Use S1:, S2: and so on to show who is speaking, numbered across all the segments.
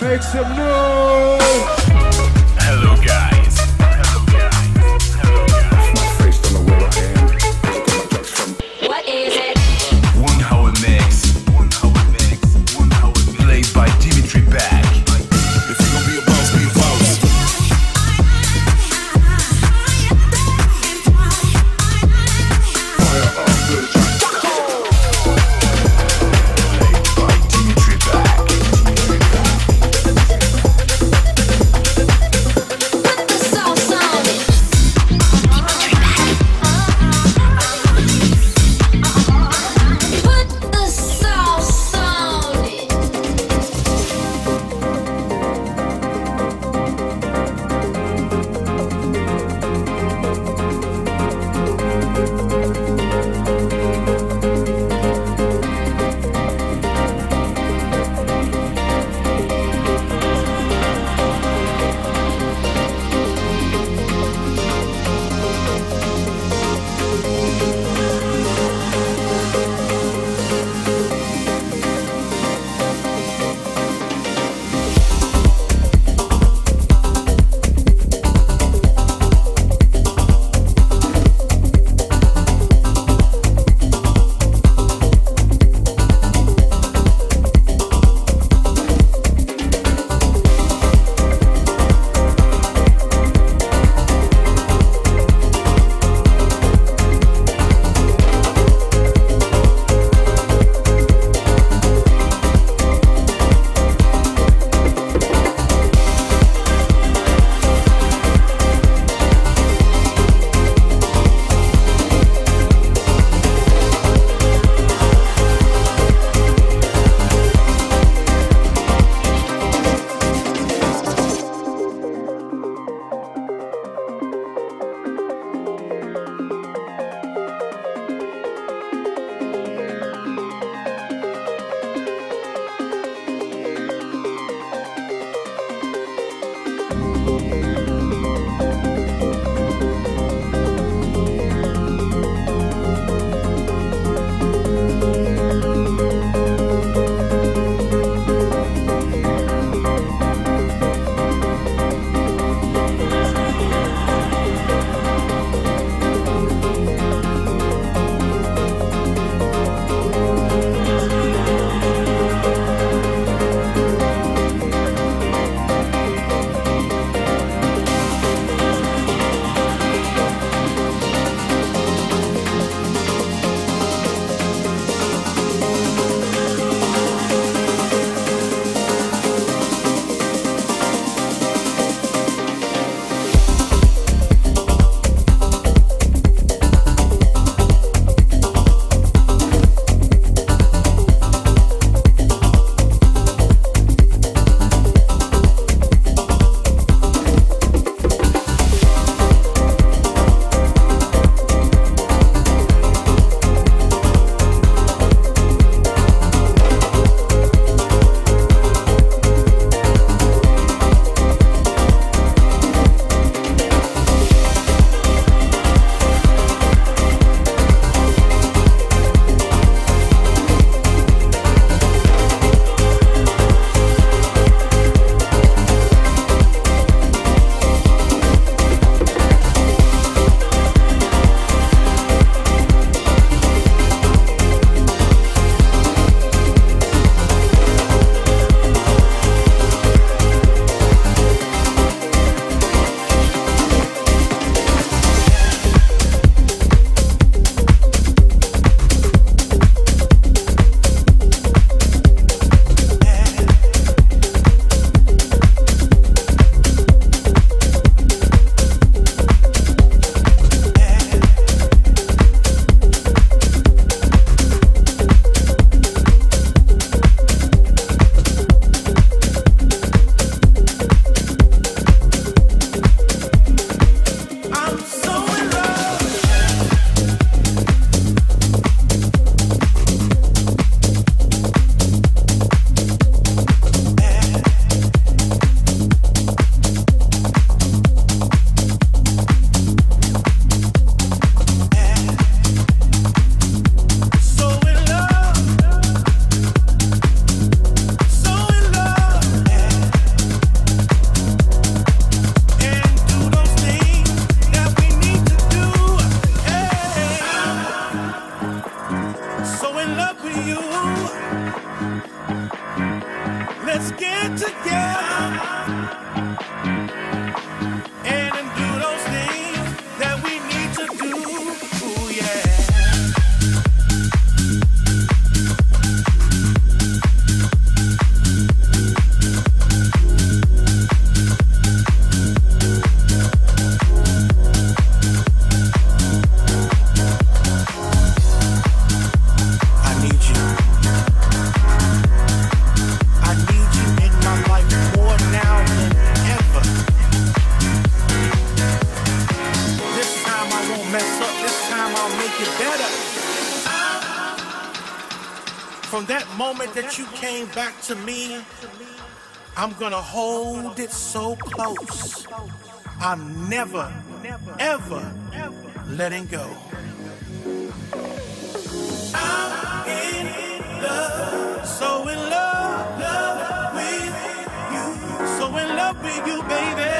S1: Make some noise!
S2: came back to me, I'm gonna hold it so close. I'm never, ever letting go. I'm in love, so in love, love with you, so in love with you, baby.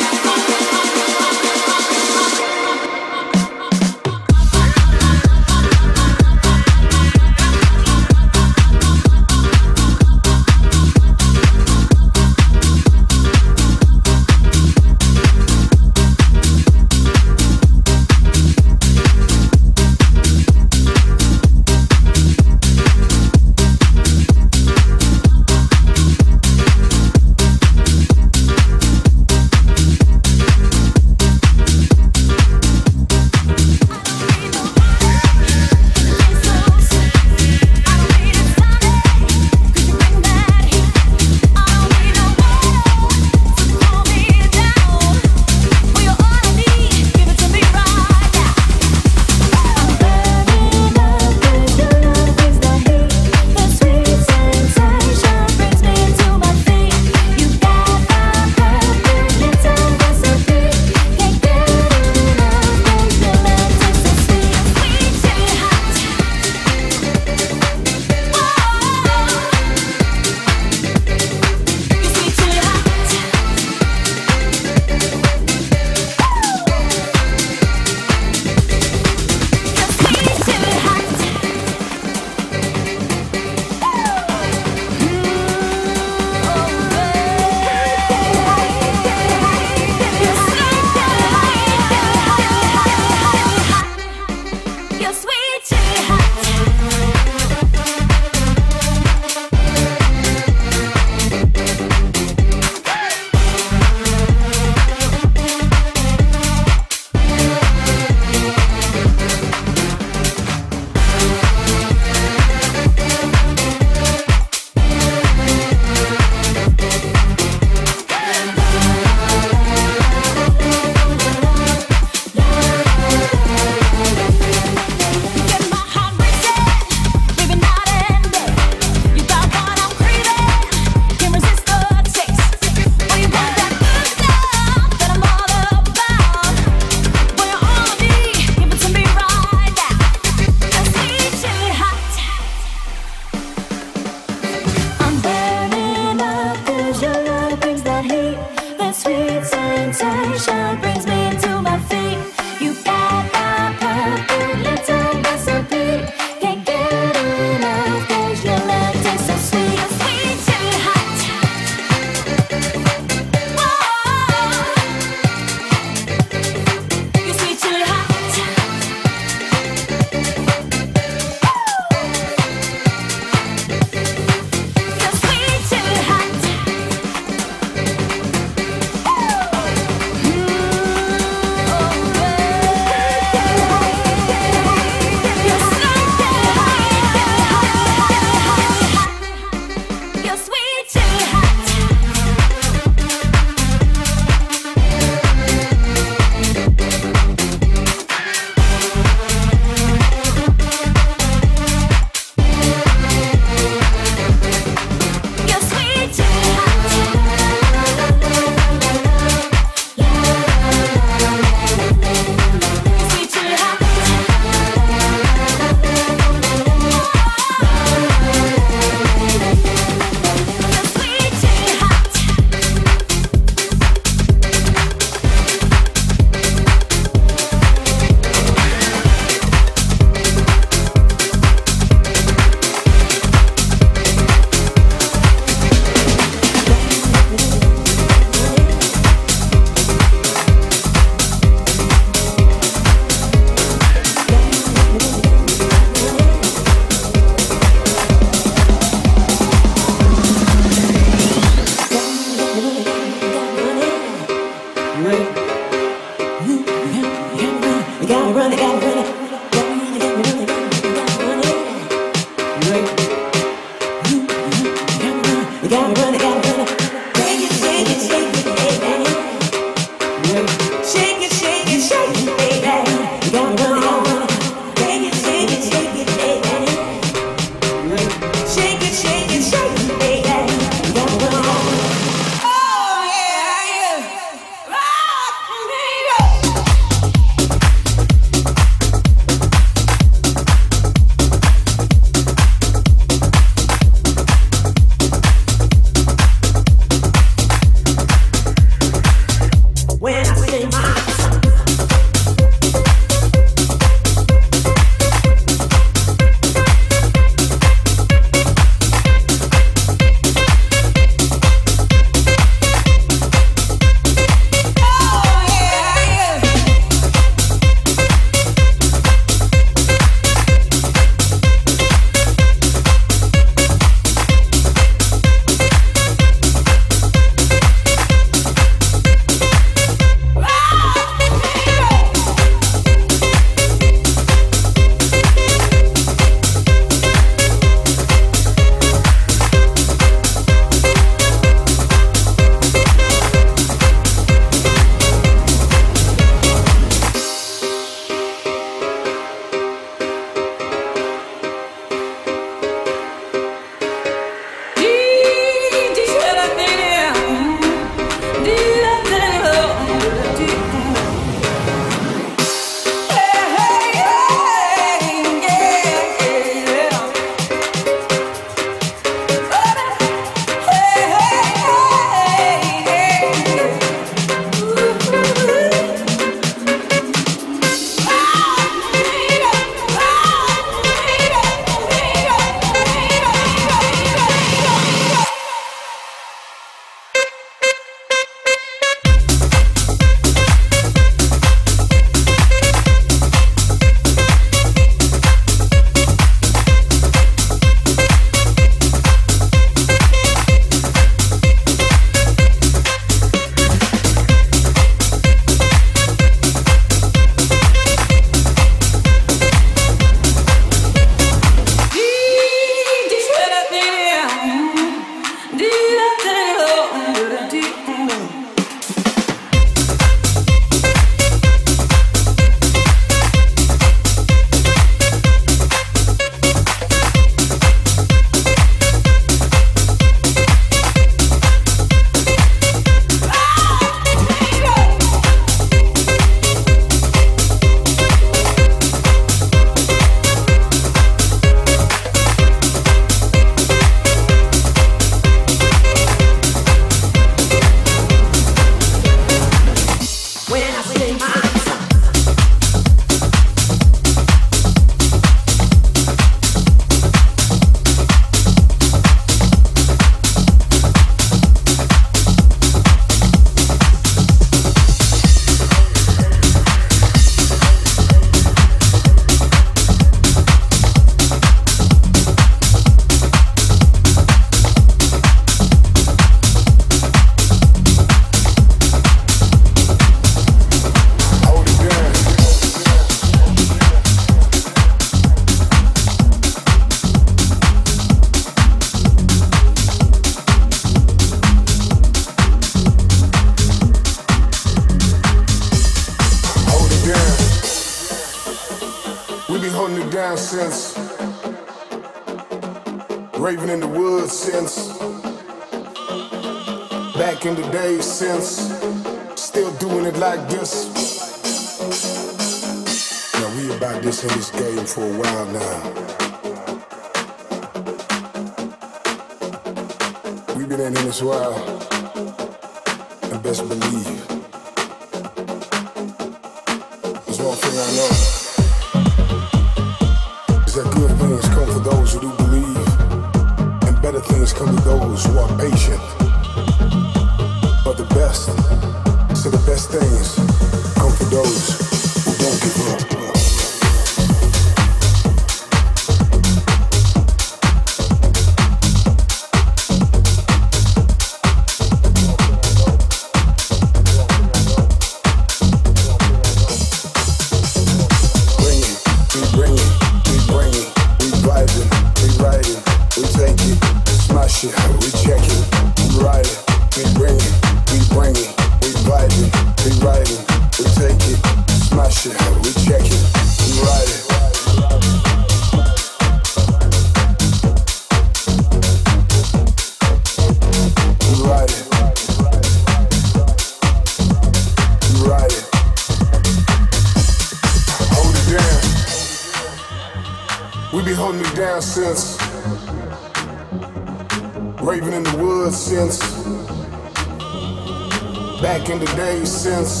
S3: sense.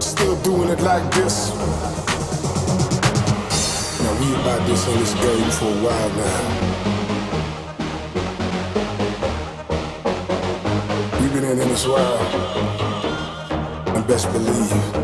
S3: Still doing it like this. Now we about this in this game for a while now. We've been in this while. And best believe.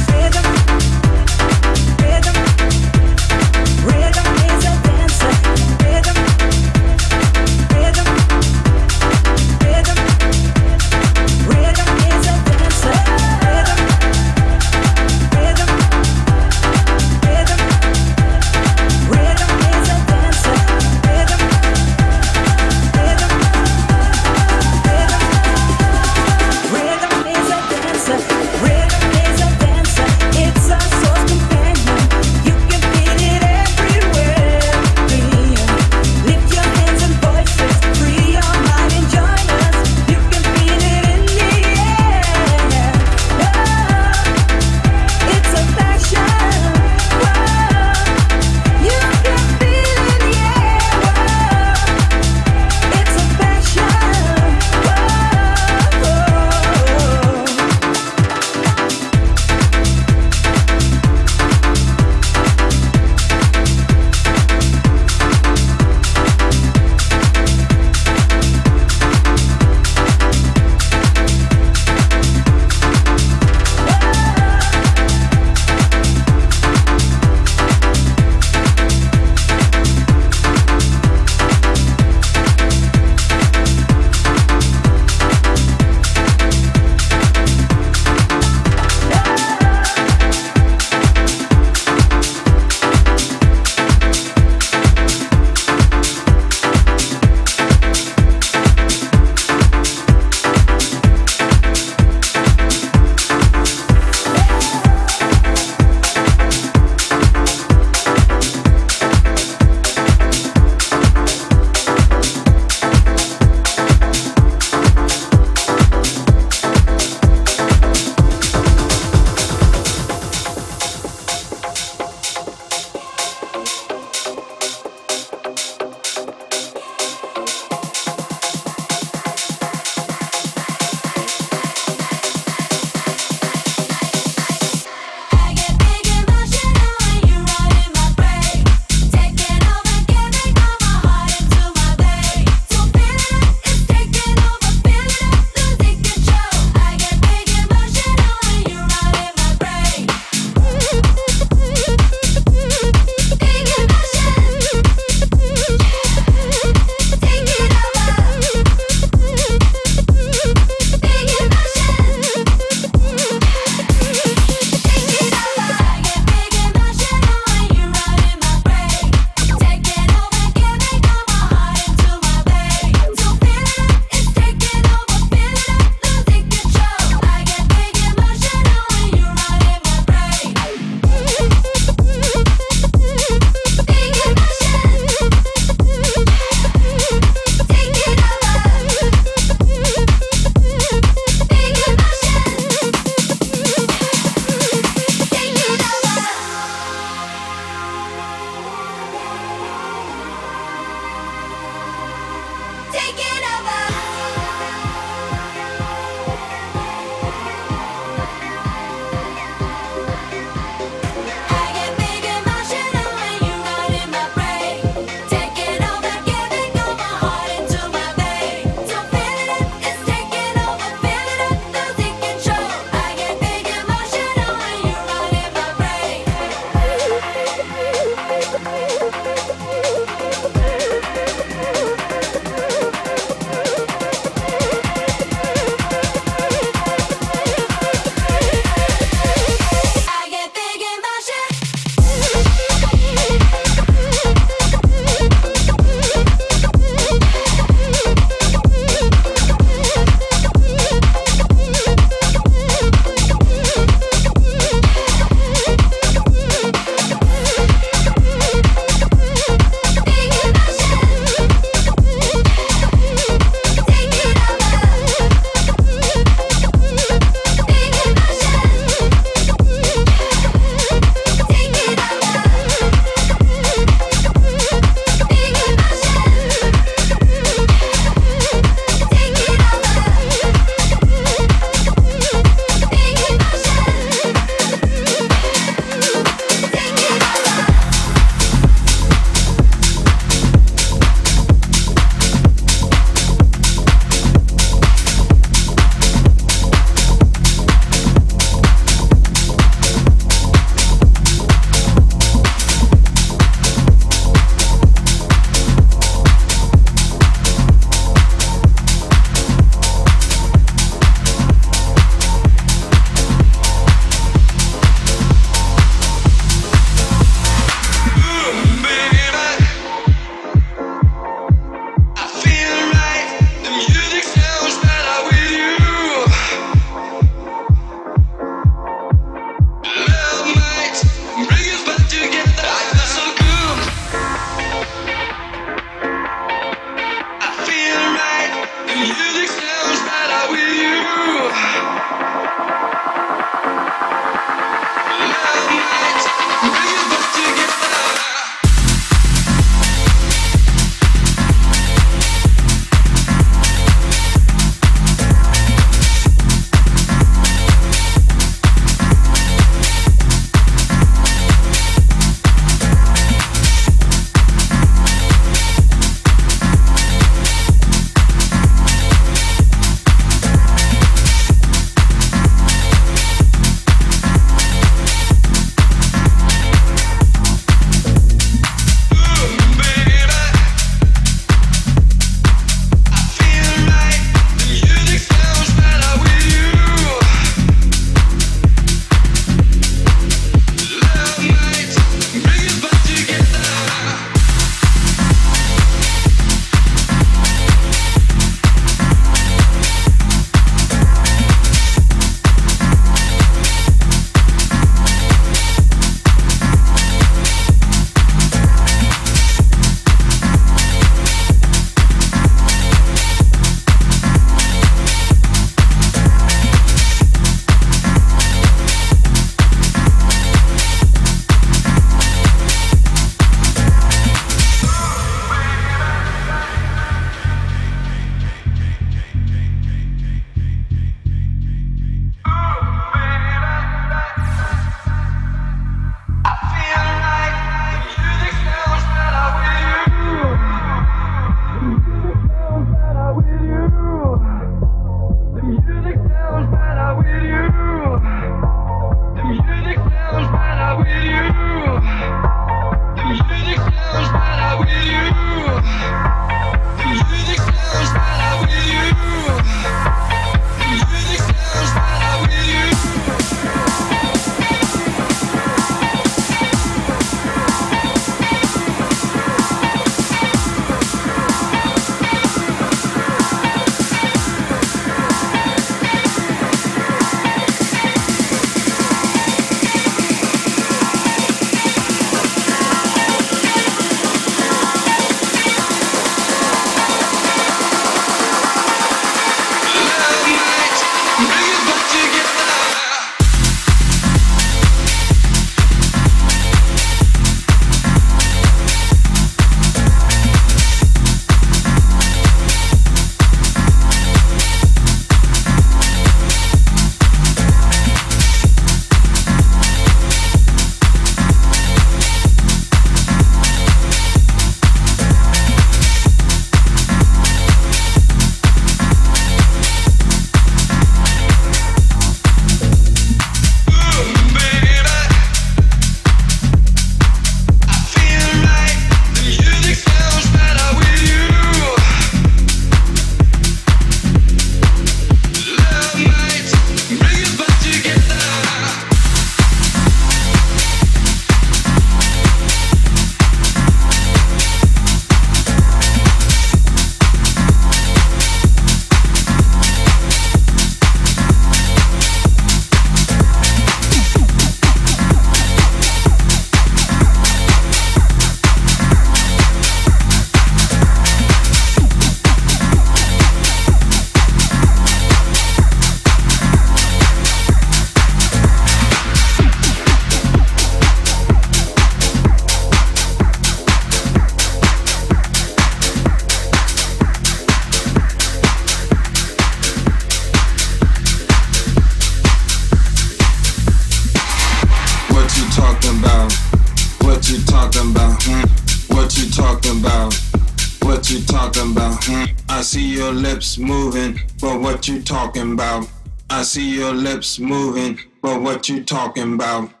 S4: See your lips moving, but what you talking about?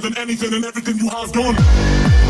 S5: than anything and everything you have done.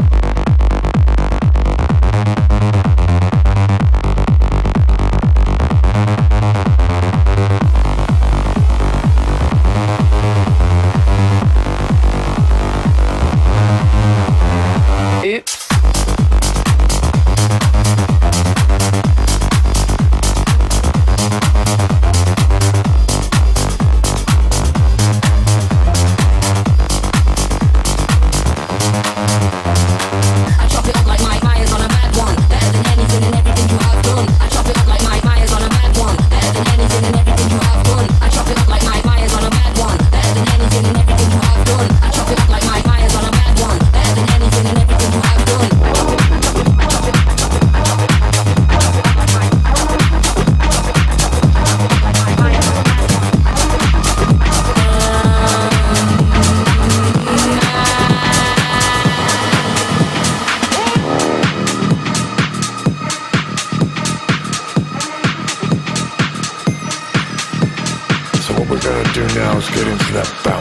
S6: that bounce.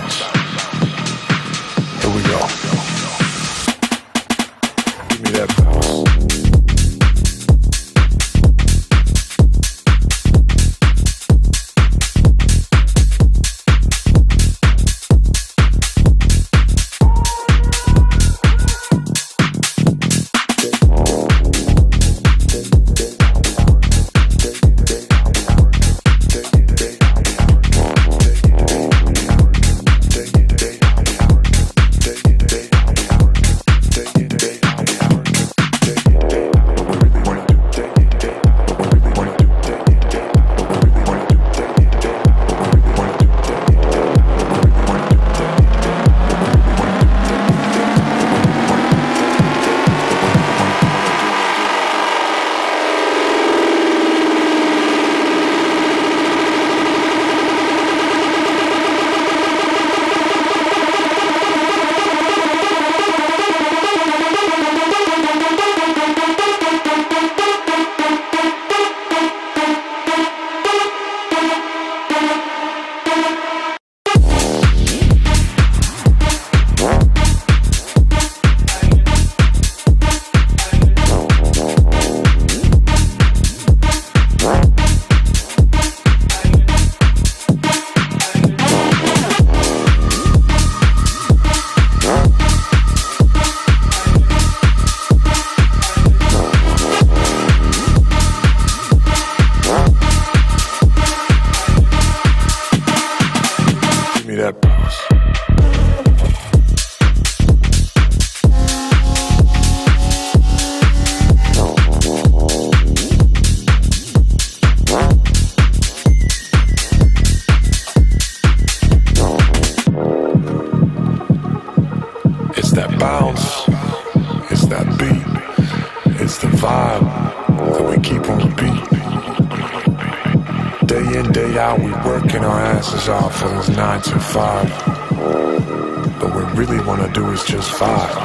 S6: Beat. It's the vibe that we keep on repeat. Day in, day out, we working our asses off for those nine to five. But what we really wanna do is just vibe.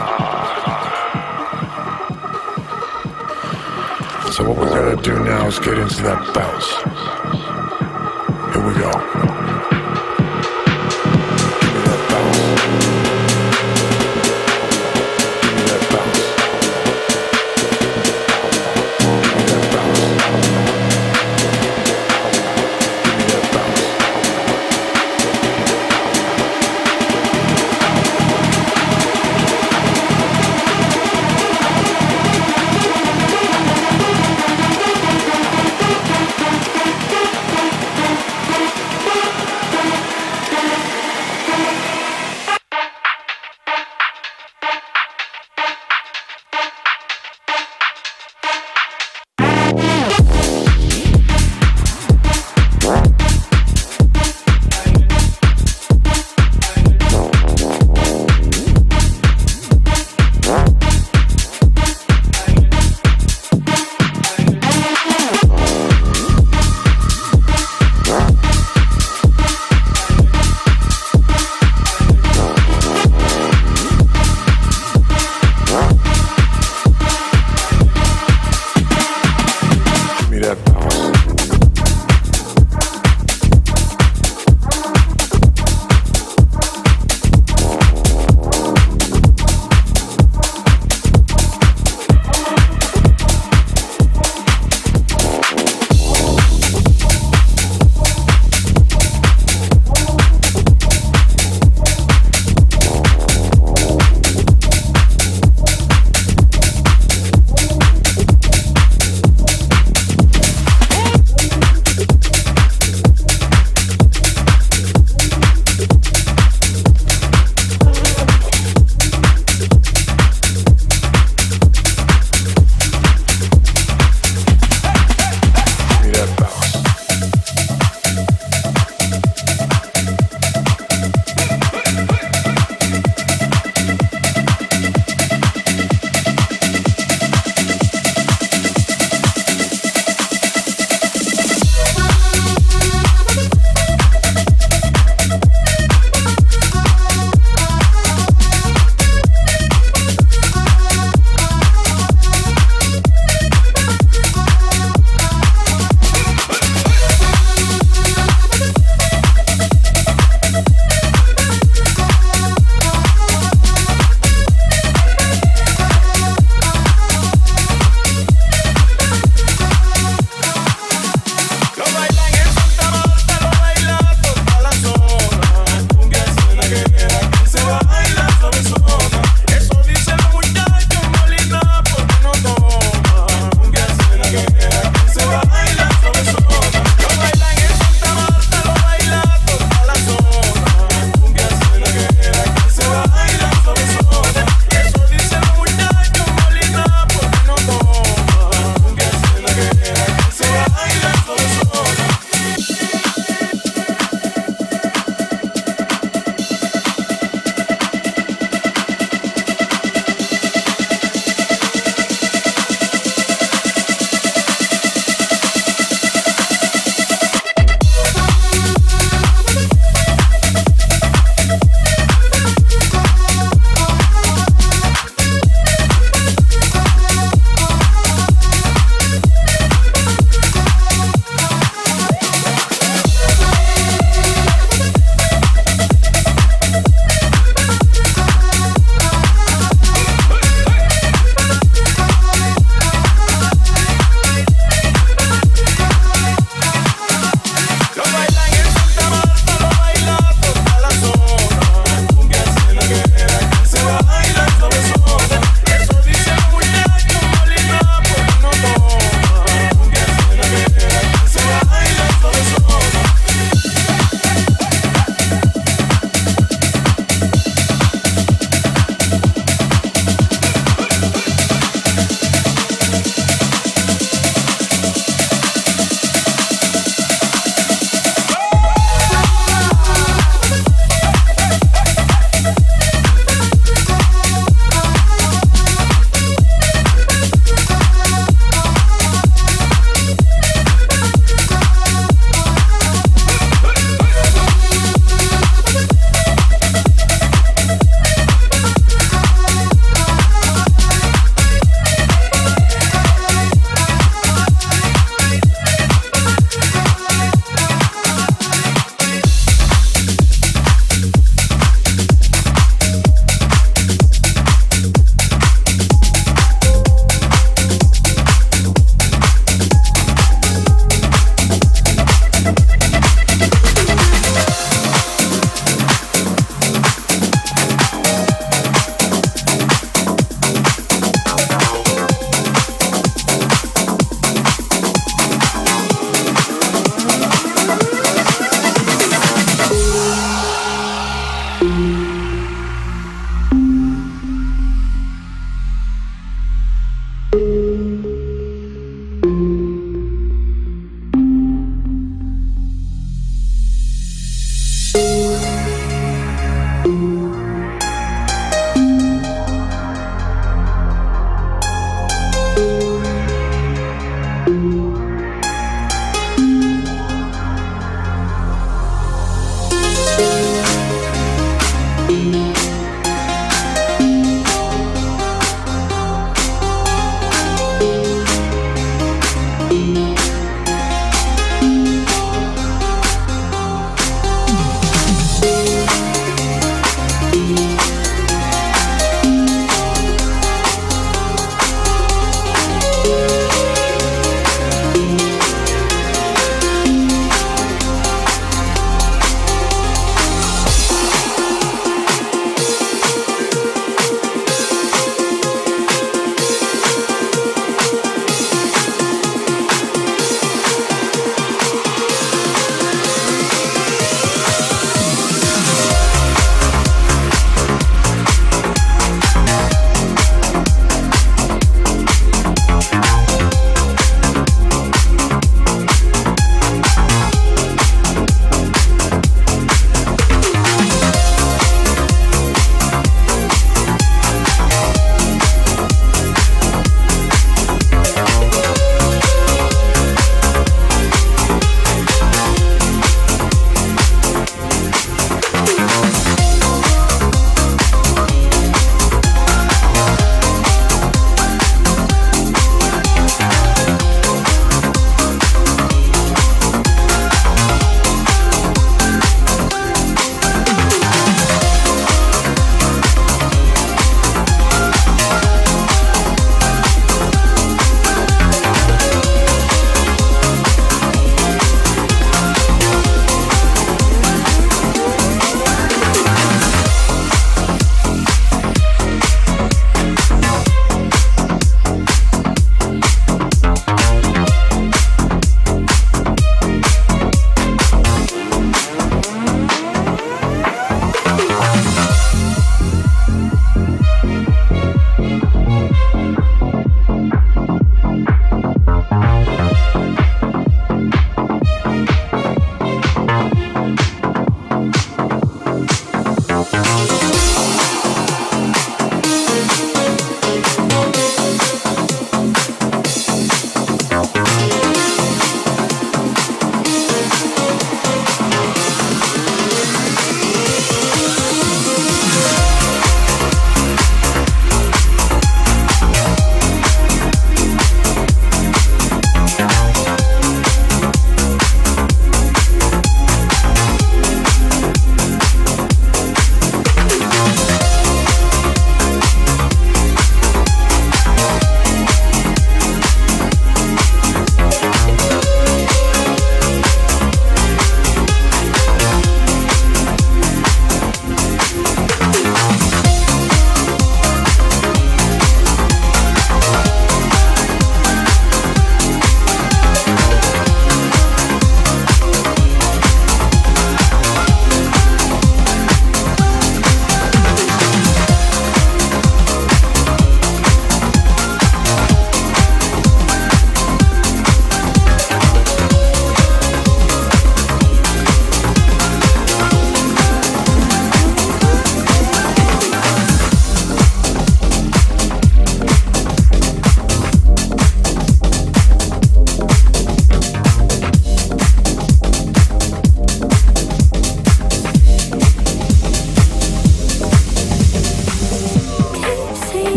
S6: So what we gotta do now is get into that bounce. Here we go.